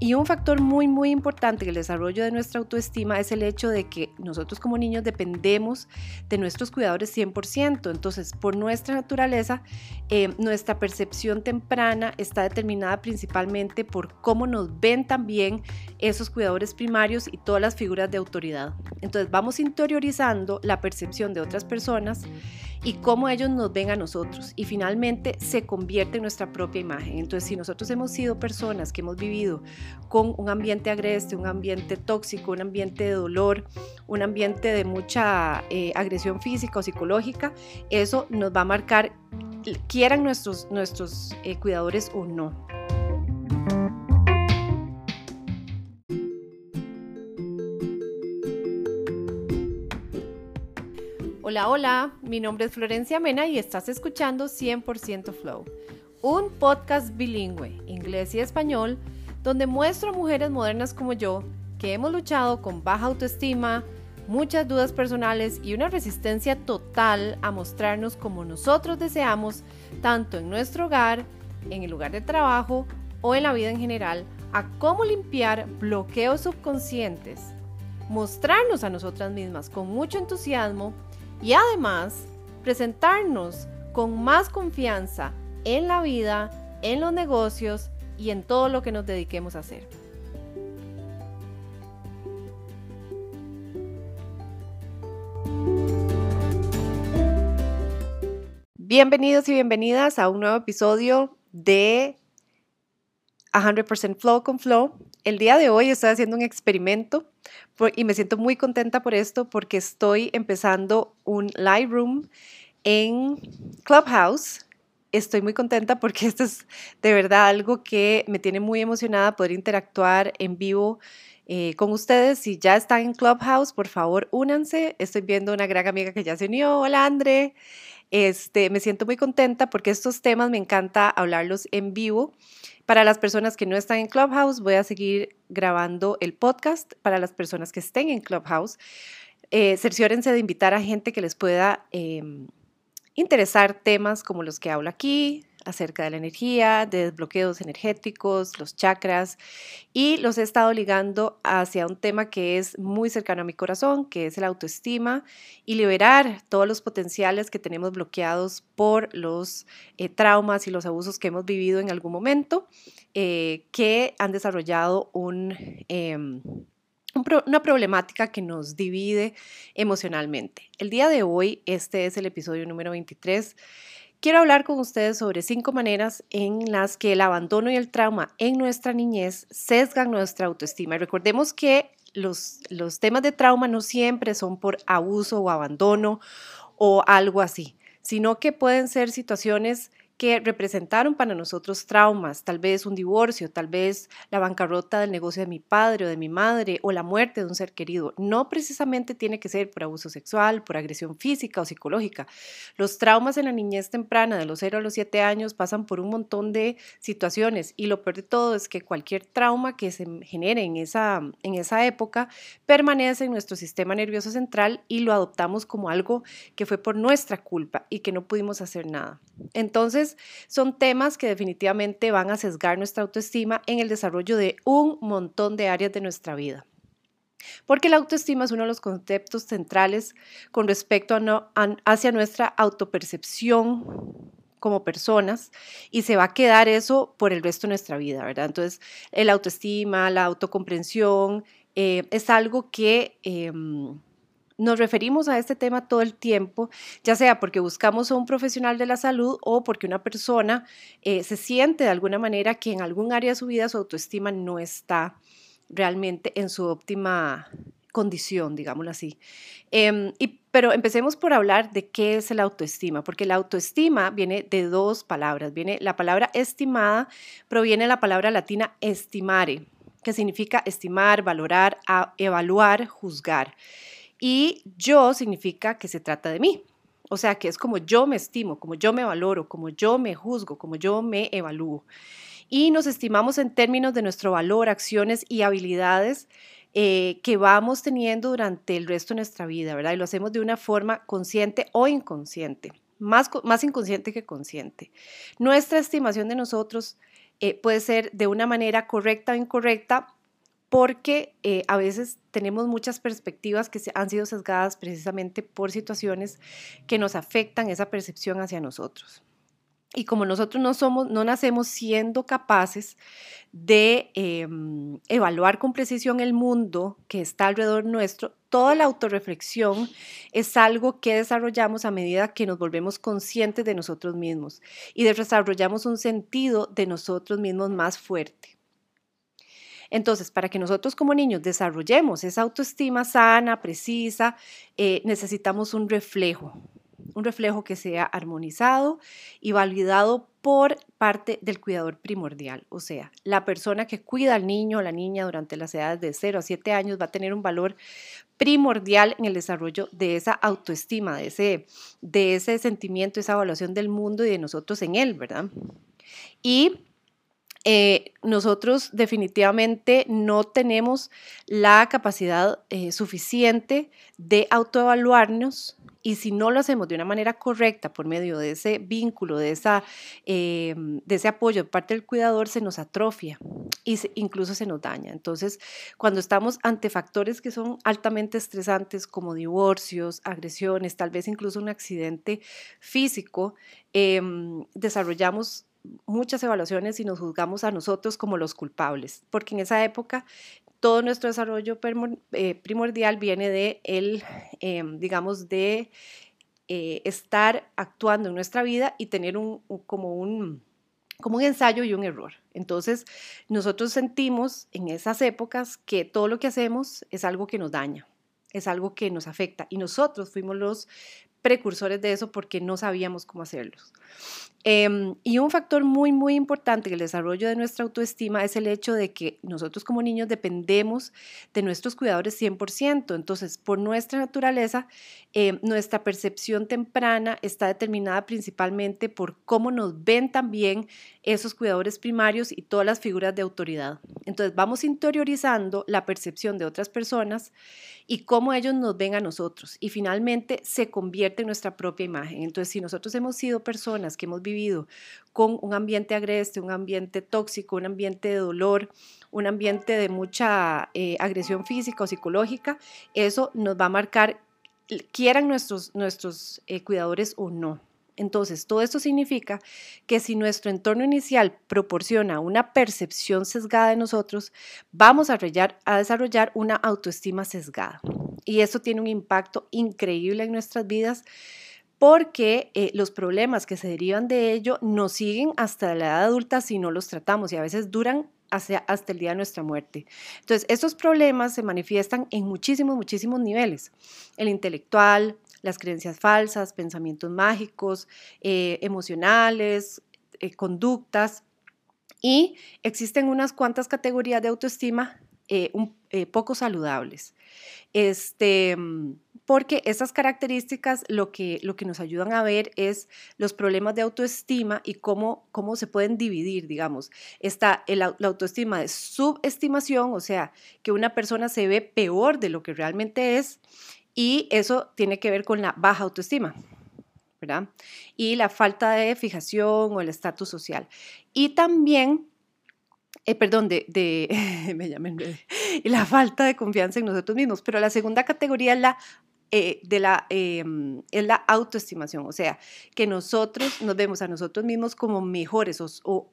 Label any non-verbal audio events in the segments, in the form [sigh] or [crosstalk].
Y un factor muy, muy importante en el desarrollo de nuestra autoestima es el hecho de que nosotros como niños dependemos de nuestros cuidadores 100%. Entonces, por nuestra naturaleza, eh, nuestra percepción temprana está determinada principalmente por cómo nos ven también esos cuidadores primarios y todas las figuras de autoridad. Entonces, vamos interiorizando la percepción de otras personas y cómo ellos nos ven a nosotros y finalmente se convierte en nuestra propia imagen. Entonces, si nosotros hemos sido personas que hemos vivido con un ambiente agreste, un ambiente tóxico, un ambiente de dolor, un ambiente de mucha eh, agresión física o psicológica, eso nos va a marcar, quieran nuestros, nuestros eh, cuidadores o no. Hola, hola, mi nombre es Florencia Mena y estás escuchando 100% Flow, un podcast bilingüe, inglés y español, donde muestro a mujeres modernas como yo que hemos luchado con baja autoestima, muchas dudas personales y una resistencia total a mostrarnos como nosotros deseamos, tanto en nuestro hogar, en el lugar de trabajo o en la vida en general, a cómo limpiar bloqueos subconscientes, mostrarnos a nosotras mismas con mucho entusiasmo y además presentarnos con más confianza en la vida, en los negocios y en todo lo que nos dediquemos a hacer. Bienvenidos y bienvenidas a un nuevo episodio de 100% Flow con Flow. El día de hoy estoy haciendo un experimento y me siento muy contenta por esto porque estoy empezando un live room en Clubhouse. Estoy muy contenta porque esto es de verdad algo que me tiene muy emocionada poder interactuar en vivo eh, con ustedes. Si ya están en Clubhouse, por favor, únanse. Estoy viendo una gran amiga que ya se unió. Hola, André. Este, me siento muy contenta porque estos temas me encanta hablarlos en vivo. Para las personas que no están en Clubhouse, voy a seguir grabando el podcast. Para las personas que estén en Clubhouse, eh, cerciórense de invitar a gente que les pueda em, interesar temas como los que hablo aquí, acerca de la energía, de desbloqueos energéticos, los chakras, y los he estado ligando hacia un tema que es muy cercano a mi corazón, que es el autoestima y liberar todos los potenciales que tenemos bloqueados por los eh, traumas y los abusos que hemos vivido en algún momento, eh, que han desarrollado un... Em, una problemática que nos divide emocionalmente. El día de hoy, este es el episodio número 23 Quiero hablar con ustedes sobre cinco maneras en las que el abandono y el trauma en nuestra niñez sesgan nuestra autoestima. Y recordemos que los, los temas de trauma no siempre son por abuso o abandono o algo así, sino que pueden ser situaciones que representaron para nosotros traumas, tal vez un divorcio, tal vez la bancarrota del negocio de mi padre o de mi madre o la muerte de un ser querido. No precisamente tiene que ser por abuso sexual, por agresión física o psicológica. Los traumas en la niñez temprana, de los 0 a los 7 años, pasan por un montón de situaciones y lo peor de todo es que cualquier trauma que se genere en esa, en esa época permanece en nuestro sistema nervioso central y lo adoptamos como algo que fue por nuestra culpa y que no pudimos hacer nada. Entonces, son temas que definitivamente van a sesgar nuestra autoestima en el desarrollo de un montón de áreas de nuestra vida. Porque la autoestima es uno de los conceptos centrales con respecto a hacia nuestra autopercepción como personas y se va a quedar eso por el resto de nuestra vida, ¿verdad? Entonces, el autoestima, la autocomprensión eh, es algo que... Em, nos referimos a este tema todo el tiempo, ya sea porque buscamos a un profesional de la salud o porque una persona eh, se siente de alguna manera que en algún área de su vida su autoestima no está realmente en su óptima condición, digámoslo así. Em, y, pero empecemos por hablar de qué es la autoestima, porque la autoestima viene de dos palabras. Viene la palabra estimada, proviene de la palabra latina estimare, que significa estimar, valorar, evaluar, juzgar. Y yo significa que se trata de mí. O sea, que es como yo me estimo, como yo me valoro, como yo me juzgo, como yo me evalúo. Y nos estimamos en términos de nuestro valor, acciones y habilidades eh, que vamos teniendo durante el resto de nuestra vida, ¿verdad? Y lo hacemos de una forma consciente o inconsciente, más, más inconsciente que consciente. Nuestra estimación de nosotros eh, puede ser de una manera correcta o incorrecta porque eh, a veces tenemos muchas perspectivas que han sido sesgadas precisamente por situaciones que nos afectan esa percepción hacia nosotros. Y como nosotros no somos, no nacemos siendo capaces de em, evaluar con precisión el mundo que está alrededor nuestro, toda la autorreflexión es algo que desarrollamos a medida que nos volvemos conscientes de nosotros mismos y desarrollamos un sentido de nosotros mismos más fuerte. Entonces, para que nosotros como niños desarrollemos esa autoestima sana, precisa, eh, necesitamos un reflejo, un reflejo que sea armonizado y validado por parte del cuidador primordial. O sea, la persona que cuida al niño o la niña durante las edades de 0 a 7 años va a tener un valor primordial en el desarrollo de esa autoestima, de ese, de ese sentimiento, esa evaluación del mundo y de nosotros en él, ¿verdad? Y eh, nosotros definitivamente no tenemos la capacidad eh, suficiente de autoevaluarnos y si no lo hacemos de una manera correcta por medio de ese vínculo, de, esa, eh, de ese apoyo de parte del cuidador, se nos atrofia y incluso se nos daña. Entonces, cuando estamos ante factores que son altamente estresantes como divorcios, agresiones, tal vez incluso un accidente físico, em, desarrollamos muchas evaluaciones y nos juzgamos a nosotros como los culpables, porque en esa época todo nuestro desarrollo eh, primordial viene de el, em, digamos, de eh, estar actuando en nuestra vida y tener un, como un como un ensayo y un error. Entonces, nosotros sentimos en esas épocas que todo lo que hacemos es algo que nos daña, es algo que nos afecta y nosotros fuimos los precursores de eso porque no sabíamos cómo hacerlos. Em, y un factor muy, muy importante en el desarrollo de nuestra autoestima es el hecho de que nosotros como niños dependemos de nuestros cuidadores 100%. Entonces, por nuestra naturaleza, em, nuestra percepción temprana está determinada principalmente por cómo nos ven también esos cuidadores primarios y todas las figuras de autoridad. Entonces, vamos interiorizando la percepción de otras personas y cómo ellos nos ven a nosotros. Y finalmente se convierte en nuestra propia imagen. Entonces, si nosotros hemos sido personas que hemos vivido con un ambiente agreste, un ambiente tóxico, un ambiente de dolor, un ambiente de mucha eh, agresión física o psicológica, eso nos va a marcar, quieran nuestros, nuestros eh, cuidadores o no. Entonces, todo esto significa que si nuestro entorno inicial proporciona una percepción sesgada de nosotros, vamos a, desarrollar una autoestima sesgada. Y eso tiene un impacto increíble en nuestras vidas porque eh, los problemas que se derivan de ello nos siguen hasta la edad adulta si no los tratamos y a veces duran hasta el día de nuestra muerte. Entonces, estos problemas se manifiestan en muchísimos, muchísimos niveles. El intelectual, las creencias falsas, pensamientos mágicos, eh, emocionales, eh, conductas. Y existen unas cuantas categorías de autoestima un, poco saludables. Este, porque esas características lo que, lo que nos ayudan a ver es los problemas de autoestima y cómo, cómo se pueden dividir, digamos. Está la autoestima de subestimación, o sea, que una persona se ve peor de lo que realmente es, y eso tiene que ver con la baja autoestima. ¿verdad? Y la falta de fijación o el estatus social. Y también eh, perdón, de, de [laughs] me llamé, y la falta de confianza en nosotros mismos. Pero la segunda categoría es la eh, de la, em, es la autoestimación, o sea, que nosotros nos vemos a nosotros mismos como mejores o,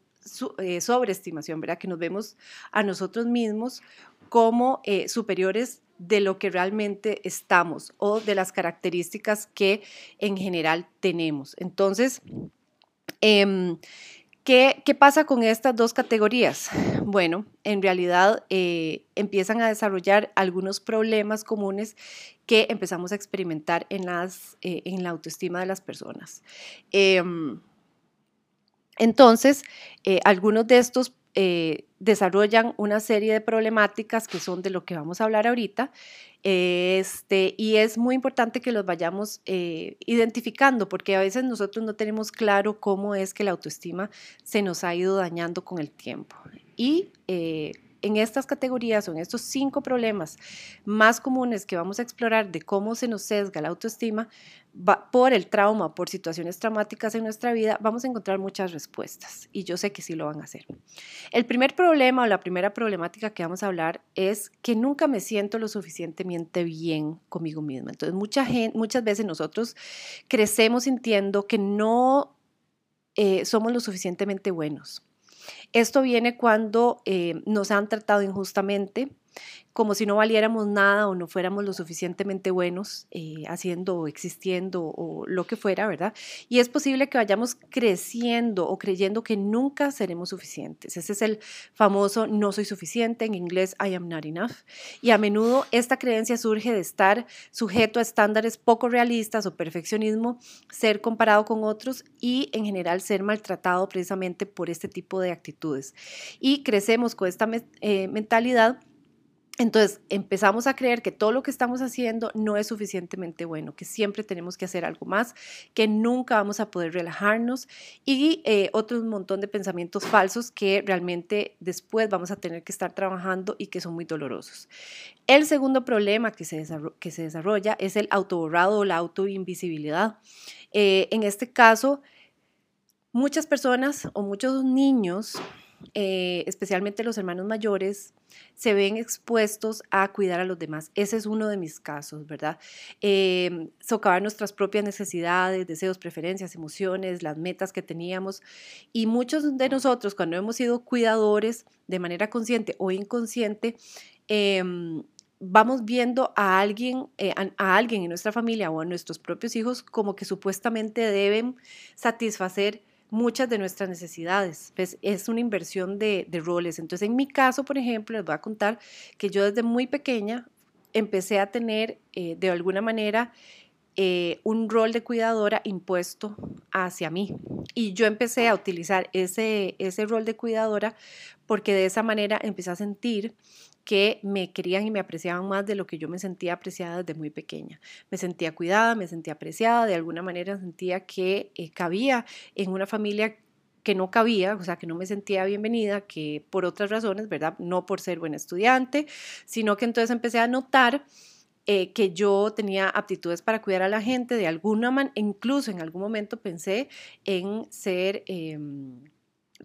eh, sobreestimación, ¿verdad? Que nos vemos a nosotros mismos como superiores de lo que realmente estamos o de las características que en general tenemos. Entonces, em, ¿Qué, pasa con estas dos categorías? Bueno, en realidad eh, empiezan a desarrollar algunos problemas comunes que empezamos a experimentar en, las, eh, en la autoestima de las personas. Em, entonces, eh, algunos de estos desarrollan una serie de problemáticas que son de lo que vamos a hablar ahorita. Este, y es muy importante que los vayamos eh, identificando porque a veces nosotros no tenemos claro cómo es que la autoestima se nos ha ido dañando con el tiempo. Y eh, en estas categorías o en estos cinco problemas más comunes que vamos a explorar de cómo se nos sesga la autoestima, por el trauma, por situaciones traumáticas en nuestra vida, vamos a encontrar muchas respuestas y yo sé que sí lo van a hacer. El primer problema o la primera problemática que vamos a hablar es que nunca me siento lo suficientemente bien conmigo misma. Entonces, mucha gente, muchas veces nosotros crecemos sintiendo que no eh, somos lo suficientemente buenos. Esto viene cuando eh, nos han tratado injustamente, como si no valiéramos nada o no fuéramos lo suficientemente buenos eh, haciendo o existiendo o lo que fuera, ¿verdad? Y es posible que vayamos creciendo o creyendo que nunca seremos suficientes. Ese es el famoso no soy suficiente, en inglés I am not enough. Y a menudo esta creencia surge de estar sujeto a estándares poco realistas o perfeccionismo, ser comparado con otros y en general ser maltratado precisamente por este tipo de actitudes. Y crecemos con esta eh, mentalidad entonces empezamos a creer que todo lo que estamos haciendo no es suficientemente bueno, que siempre tenemos que hacer algo más, que nunca vamos a poder relajarnos y eh, otro montón de pensamientos falsos que realmente después vamos a tener que estar trabajando y que son muy dolorosos. El segundo problema que se, que se desarrolla es el autoborrado o la autoinvisibilidad. Eh, en este caso, muchas personas o muchos niños eh, especialmente los hermanos mayores, se ven expuestos a cuidar a los demás. Ese es uno de mis casos, ¿verdad? Eh, socavar nuestras propias necesidades, deseos, preferencias, emociones, las metas que teníamos. Y muchos de nosotros, cuando hemos sido cuidadores de manera consciente o inconsciente, em, vamos viendo a alguien, eh, a, alguien en nuestra familia o a nuestros propios hijos como que supuestamente deben satisfacer muchas de nuestras necesidades. Es una inversión de, roles. Entonces, en mi caso, por ejemplo, les voy a contar que yo desde muy pequeña empecé a tener eh, de alguna manera eh, un rol de cuidadora impuesto hacia mí. Y yo empecé a utilizar ese, ese rol de cuidadora porque de esa manera empecé a sentir que me querían y me apreciaban más de lo que yo me sentía apreciada desde muy pequeña. Me sentía cuidada, me sentía apreciada, de alguna manera sentía que eh, cabía en una familia que no cabía, o sea, que no me sentía bienvenida, que por otras razones, ¿verdad? No por ser buen estudiante, sino que entonces empecé a notar eh, que yo tenía aptitudes para cuidar a la gente de alguna manera, incluso en algún momento pensé en ser... Em,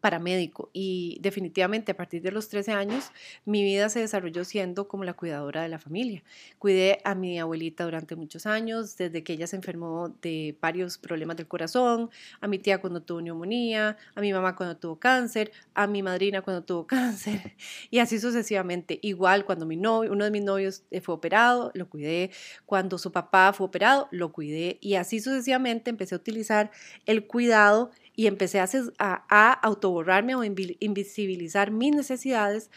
paramédico y definitivamente a partir de los 13 años mi vida se desarrolló siendo como la cuidadora de la familia. Cuidé a mi abuelita durante muchos años, desde que ella se enfermó de varios problemas del corazón, a mi tía cuando tuvo neumonía, a mi mamá cuando tuvo cáncer, a mi madrina cuando tuvo [laughs] cáncer y así sucesivamente. Igual cuando mi novio, uno de mis novios eh, fue operado, lo cuidé, cuando su papá fue operado, lo cuidé y así sucesivamente empecé a utilizar el cuidado y empecé a, a, autoborrarme o invisibilizar mis necesidades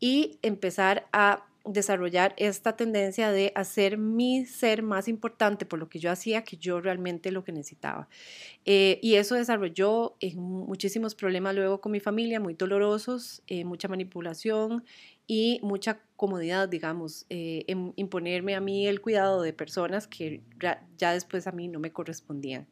y empezar a desarrollar esta tendencia de hacer mi ser más importante por lo que yo hacía que yo realmente lo que necesitaba. Eh, y eso desarrolló muchísimos problemas luego con mi familia, muy dolorosos, eh, mucha manipulación y mucha comodidad, digamos, eh, en imponerme a mí el cuidado de personas que ya después a mí no me correspondían.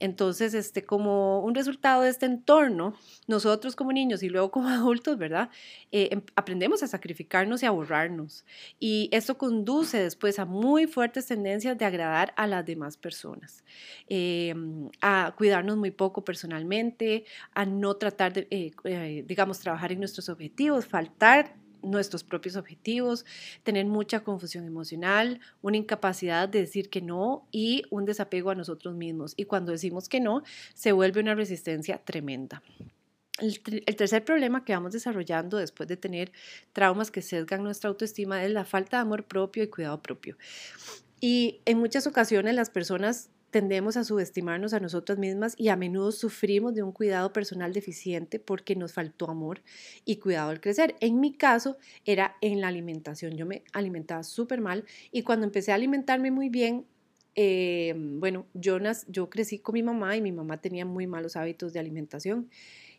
Entonces, este, como un resultado de este entorno, nosotros como niños y luego como [laughs] adultos, ¿verdad? Eh, em, aprendemos a sacrificarnos y a borrarnos. Y esto conduce después a muy fuertes tendencias de agradar a las demás personas, eh, a cuidarnos muy poco personalmente, a no tratar de, digamos, trabajar en nuestros objetivos, faltar nuestros propios objetivos, tener mucha confusión emocional, una incapacidad de decir que no y un desapego a nosotros mismos. Y cuando decimos que no, se vuelve una resistencia tremenda. El, tercer problema que vamos desarrollando después de tener traumas que sesgan nuestra autoestima es la falta de amor propio y cuidado propio. Y en muchas ocasiones las personas tendemos a subestimarnos a nosotras mismas y a menudo sufrimos de un cuidado personal deficiente porque nos faltó amor y cuidado al crecer. En mi caso era en la alimentación. Yo me alimentaba súper mal y cuando empecé a alimentarme muy bien, eh, bueno, yo, yo crecí con mi mamá y mi mamá tenía muy malos hábitos de alimentación.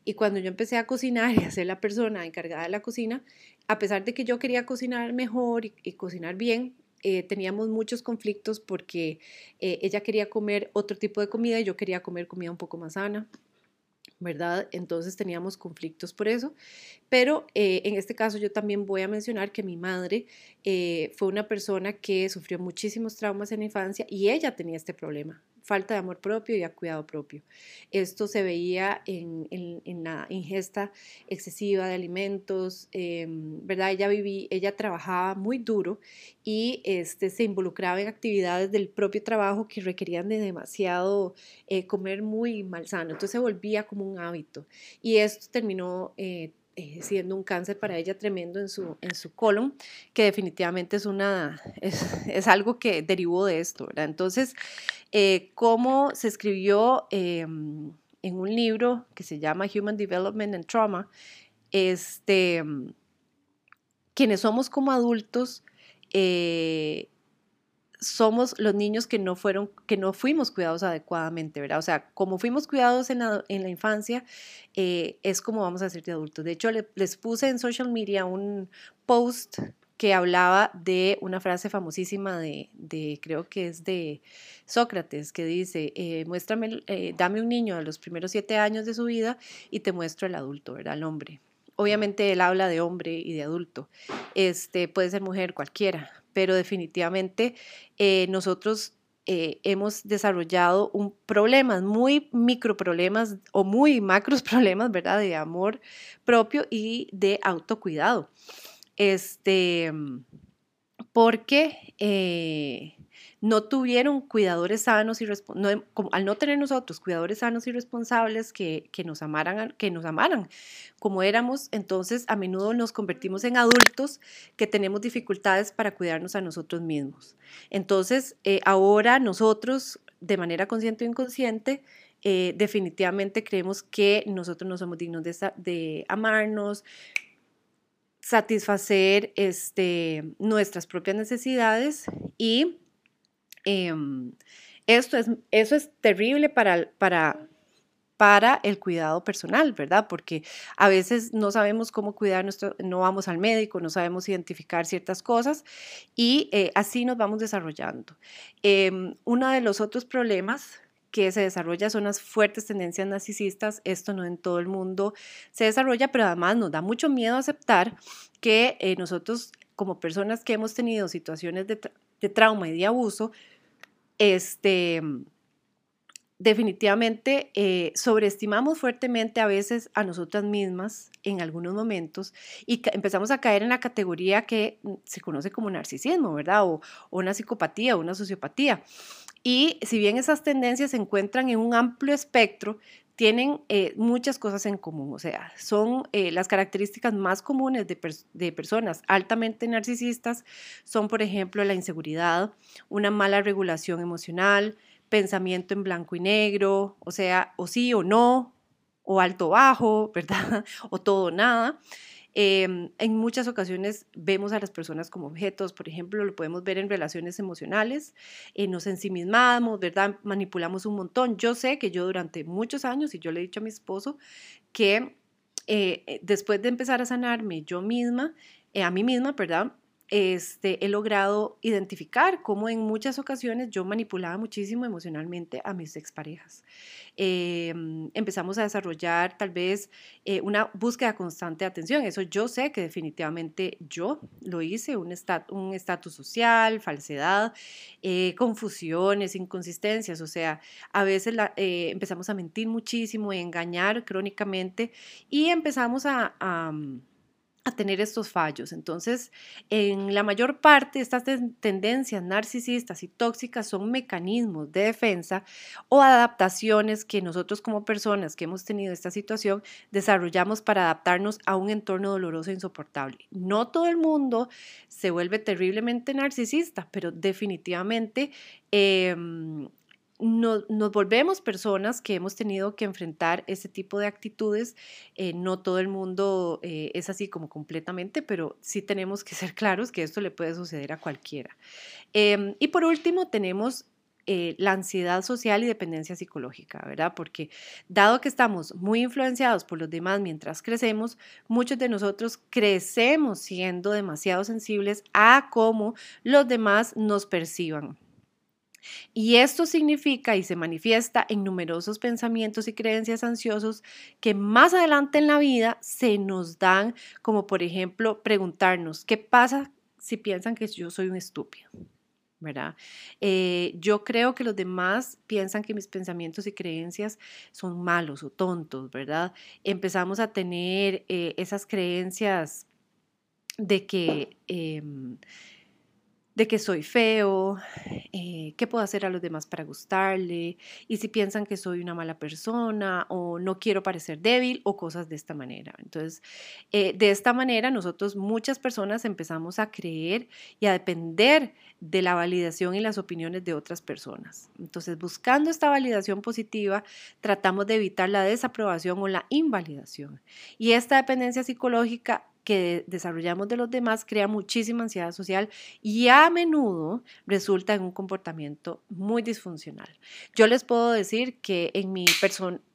Y cuando yo empecé a cocinar [laughs] y a ser la persona encargada de la cocina, a pesar de que yo quería cocinar mejor y cocinar bien, eh, teníamos muchos conflictos porque eh, ella quería comer otro tipo de comida y yo quería comer comida un poco más sana. ¿verdad? Entonces teníamos conflictos por eso, pero eh, en este caso yo también voy a mencionar que mi madre eh, fue una persona que sufrió muchísimos traumas en la infancia y ella tenía este problema falta de amor propio y a cuidado propio. Esto se veía en, la ingesta excesiva de alimentos, em, ¿verdad? Ella, viví, ella trabajaba muy duro y este, se involucraba en actividades del propio trabajo que requerían de demasiado eh, comer muy malsano. Entonces se volvía como un hábito. Y esto terminó eh, eh, siendo un cáncer para ella tremendo en su, en su colon, que definitivamente es, una, es, algo que derivó de esto, ¿verdad? Entonces, eh, cómo se escribió em, en un libro que se llama Human Development and Trauma, este, quienes somos como adultos, eh, somos los niños que no fueron, que no fuimos cuidados adecuadamente, ¿verdad? O sea, como fuimos cuidados en la, en la infancia, eh, es como vamos a ser de adultos. De hecho, les puse en social media un post que hablaba de una frase famosísima de, de creo que es de Sócrates, que dice, eh, muéstrame, eh, dame un niño a los primeros siete años de su vida y te muestro el adulto, ¿verdad? El hombre. Obviamente él habla de hombre y de adulto. Este, puede ser mujer, cualquiera, pero definitivamente eh, nosotros eh, hemos desarrollado un problemas, muy micro problemas o muy macros [laughs] problemas, ¿verdad? De amor propio y de autocuidado. Este, porque eh, no tuvieron cuidadores sanos y no, al no tener nosotros cuidadores sanos y responsables que, que, nos amaran, que nos amaran como éramos, entonces a menudo nos convertimos en adultos que tenemos dificultades para cuidarnos a nosotros mismos. Entonces, eh, ahora nosotros, de manera consciente o inconsciente, eh, definitivamente creemos que nosotros no somos dignos de, de amarnos, satisfacer este, nuestras propias necesidades y Em, esto es, eso es terrible para, para, para el cuidado personal, ¿verdad? Porque a veces no sabemos cómo cuidar nuestro, no vamos al médico, no sabemos identificar ciertas cosas y eh, así nos vamos desarrollando. Em, uno de los otros problemas que se desarrolla son las fuertes tendencias narcisistas. Esto no en todo el mundo se desarrolla, pero además nos da mucho miedo aceptar que eh, nosotros como personas que hemos tenido situaciones de, de trauma y de abuso, este, definitivamente eh, sobreestimamos fuertemente a veces a nosotras mismas en algunos momentos y empezamos a caer en la categoría que mm, se conoce como narcisismo, ¿verdad? O, una psicopatía o una sociopatía. Y si bien esas tendencias se encuentran en un amplio espectro, tienen eh, muchas cosas en común, o sea, son eh, las características más comunes de, personas altamente narcisistas, son, por ejemplo, la inseguridad, una mala regulación emocional, pensamiento en blanco y negro, o sea, o sí o no, o alto bajo, [laughs] ¿verdad? O todo o nada. Em, en muchas ocasiones vemos a las personas como objetos, por ejemplo, lo podemos ver en relaciones emocionales, eh, nos ensimismamos, ¿verdad? Manipulamos un montón. Yo sé que yo durante muchos años, y yo le he dicho a mi esposo, que eh, eh, después de empezar a sanarme yo misma, a mí misma, ¿verdad? Este, he logrado identificar cómo en muchas ocasiones yo manipulaba muchísimo emocionalmente a mis exparejas. Em, empezamos a desarrollar tal vez eh, una búsqueda constante de atención. Eso yo sé que definitivamente yo lo hice, un estatus social, falsedad, eh, confusiones, inconsistencias. O sea, a veces eh, empezamos a mentir muchísimo y engañar crónicamente y empezamos a tener estos fallos. Entonces, en la mayor parte, estas tendencias narcisistas y tóxicas son mecanismos de defensa o adaptaciones que nosotros como personas que hemos tenido esta situación desarrollamos para adaptarnos a un entorno doloroso e insoportable. No todo el mundo se vuelve terriblemente narcisista, pero definitivamente em, nos, volvemos personas que hemos tenido que enfrentar ese tipo de actitudes. Eh, no todo el mundo eh, es así como completamente, pero sí tenemos que [laughs] ser claros que esto le puede suceder a cualquiera. Em, y por último, tenemos eh, la ansiedad social y dependencia psicológica, ¿verdad? Porque dado que estamos muy influenciados por los demás mientras crecemos, muchos de nosotros crecemos siendo demasiado sensibles a cómo los demás nos perciban. Y esto significa y se manifiesta en numerosos pensamientos y creencias ansiosos que más adelante en la vida se nos dan, como por ejemplo preguntarnos, ¿qué pasa si piensan que yo soy un estúpido? ¿verdad? Eh, yo creo que los demás piensan que mis pensamientos y creencias son malos o tontos, ¿verdad? Empezamos a tener eh, esas creencias de que... Em, de que soy feo, eh, qué puedo hacer a los demás para gustarle, y si piensan que soy una mala persona o no quiero parecer débil o cosas de esta manera. Entonces, eh, de esta manera nosotros muchas personas empezamos a creer y a depender de la validación y las opiniones de otras personas. Entonces, buscando esta validación positiva, tratamos de evitar la desaprobación o la invalidación. Y esta dependencia psicológica que desarrollamos de los demás crea muchísima ansiedad social y a menudo resulta en un comportamiento muy disfuncional. Yo les puedo decir que en mi,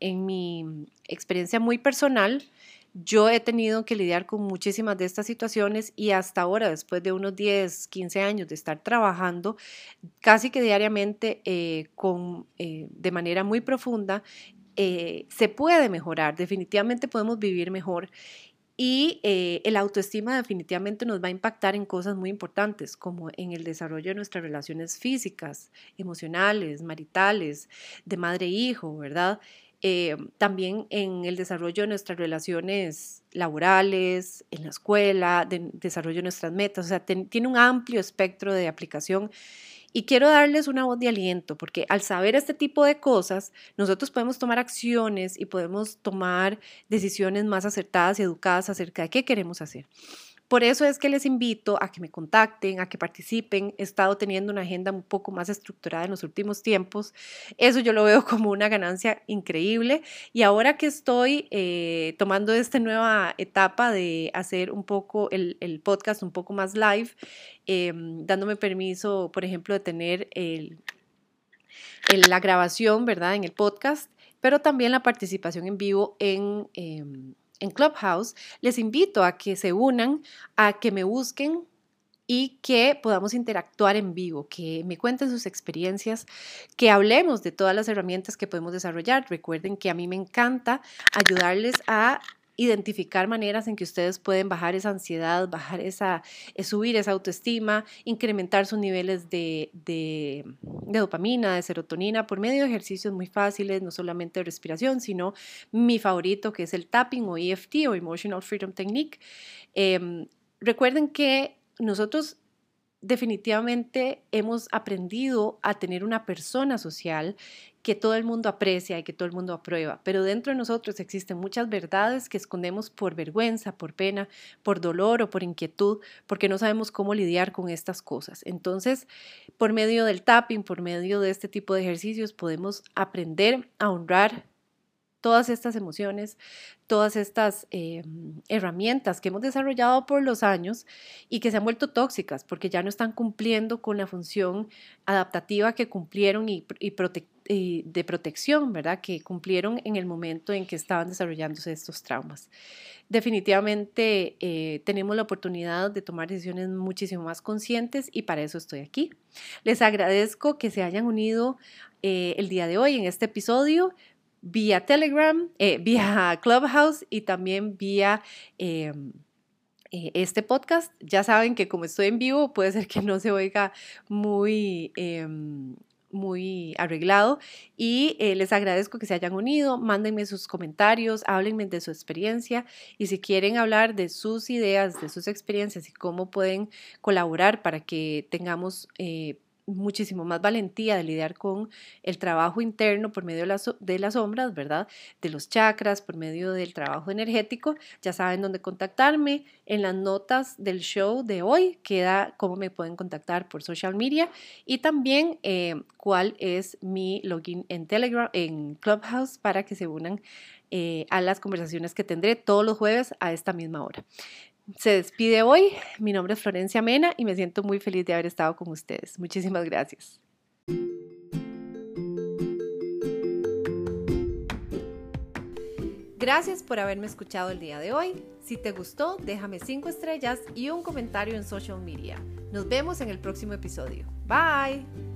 en mi experiencia muy personal, yo he tenido que lidiar con muchísimas de estas situaciones y hasta ahora, después de unos 10, 15 años de estar trabajando casi que diariamente eh, con, eh, de manera muy profunda, eh, se puede mejorar, definitivamente podemos vivir mejor y eh, el autoestima definitivamente nos va a impactar en cosas muy importantes, como en el desarrollo de nuestras relaciones físicas, emocionales, maritales, de madre-hijo, e ¿verdad? Eh, también en el desarrollo de nuestras relaciones laborales, en la escuela, de desarrollo de nuestras metas. O sea, tiene un amplio espectro de aplicación y quiero darles una voz de aliento, porque al saber este tipo de cosas, nosotros podemos tomar acciones y podemos tomar decisiones más acertadas y educadas acerca de qué queremos hacer. Por eso es que les invito a que me contacten, a que participen. He estado teniendo una agenda un poco más estructurada en los últimos tiempos. Eso yo lo veo [laughs] como una ganancia increíble. Y ahora que estoy eh, tomando esta nueva etapa de hacer un poco el, podcast un poco más live, em, dándome permiso, por ejemplo, de tener la grabación, ¿verdad? En el podcast, pero también la participación en vivo en... Em, en Clubhouse, les invito a que se unan, a que me busquen y que podamos interactuar en vivo, que me cuenten sus experiencias, que hablemos de todas las herramientas que podemos desarrollar. Recuerden que a mí me encanta ayudarles a identificar maneras en que ustedes pueden bajar esa ansiedad, bajar esa, eh, subir esa autoestima, incrementar sus niveles de, dopamina, de serotonina, por medio de ejercicios muy fáciles, no solamente de respiración, sino mi favorito que es el tapping o EFT o Emotional Freedom Technique. Em, recuerden que nosotros definitivamente hemos aprendido a tener una persona social que todo el mundo aprecia y que todo el mundo aprueba, pero dentro de nosotros existen muchas verdades que escondemos por vergüenza, por pena, por dolor o por inquietud, porque no sabemos cómo lidiar con estas cosas. Entonces, por medio del tapping, por medio de este tipo de ejercicios, podemos aprender a honrar todas estas emociones, todas estas eh, herramientas que hemos desarrollado por los años y que se han vuelto tóxicas porque ya no están cumpliendo con la función adaptativa que cumplieron y, de protección, ¿verdad? Que cumplieron en el momento en que estaban desarrollándose estos traumas. Definitivamente eh, tenemos la oportunidad de tomar decisiones muchísimo más conscientes y para eso estoy aquí. Les agradezco que se hayan unido eh, el día de hoy en este episodio vía Telegram, eh, vía Clubhouse y también vía em, eh, este podcast. Ya saben que como estoy en vivo puede ser que no se oiga muy... Em, muy arreglado. Y eh, les agradezco que se hayan unido, mándenme sus comentarios, háblenme de su experiencia. Y si quieren hablar de sus ideas, de sus experiencias y cómo pueden colaborar para que tengamos muchísimo más valentía de lidiar con el trabajo interno por medio de las, sombras, ¿verdad? De los chakras, por medio del trabajo energético. Ya saben dónde contactarme. En las notas del show de hoy queda cómo me pueden contactar por social media y también eh, cuál es mi login en Telegram, en Clubhouse, para que se unan eh, a las conversaciones que tendré todos los jueves a esta misma hora se despide hoy. Mi nombre es Florencia Mena y me siento muy feliz de haber estado con ustedes. Muchísimas gracias. Gracias por haberme escuchado el día de hoy. Si te gustó, déjame 5 estrellas y un comentario en social media. Nos vemos en el próximo episodio. Bye.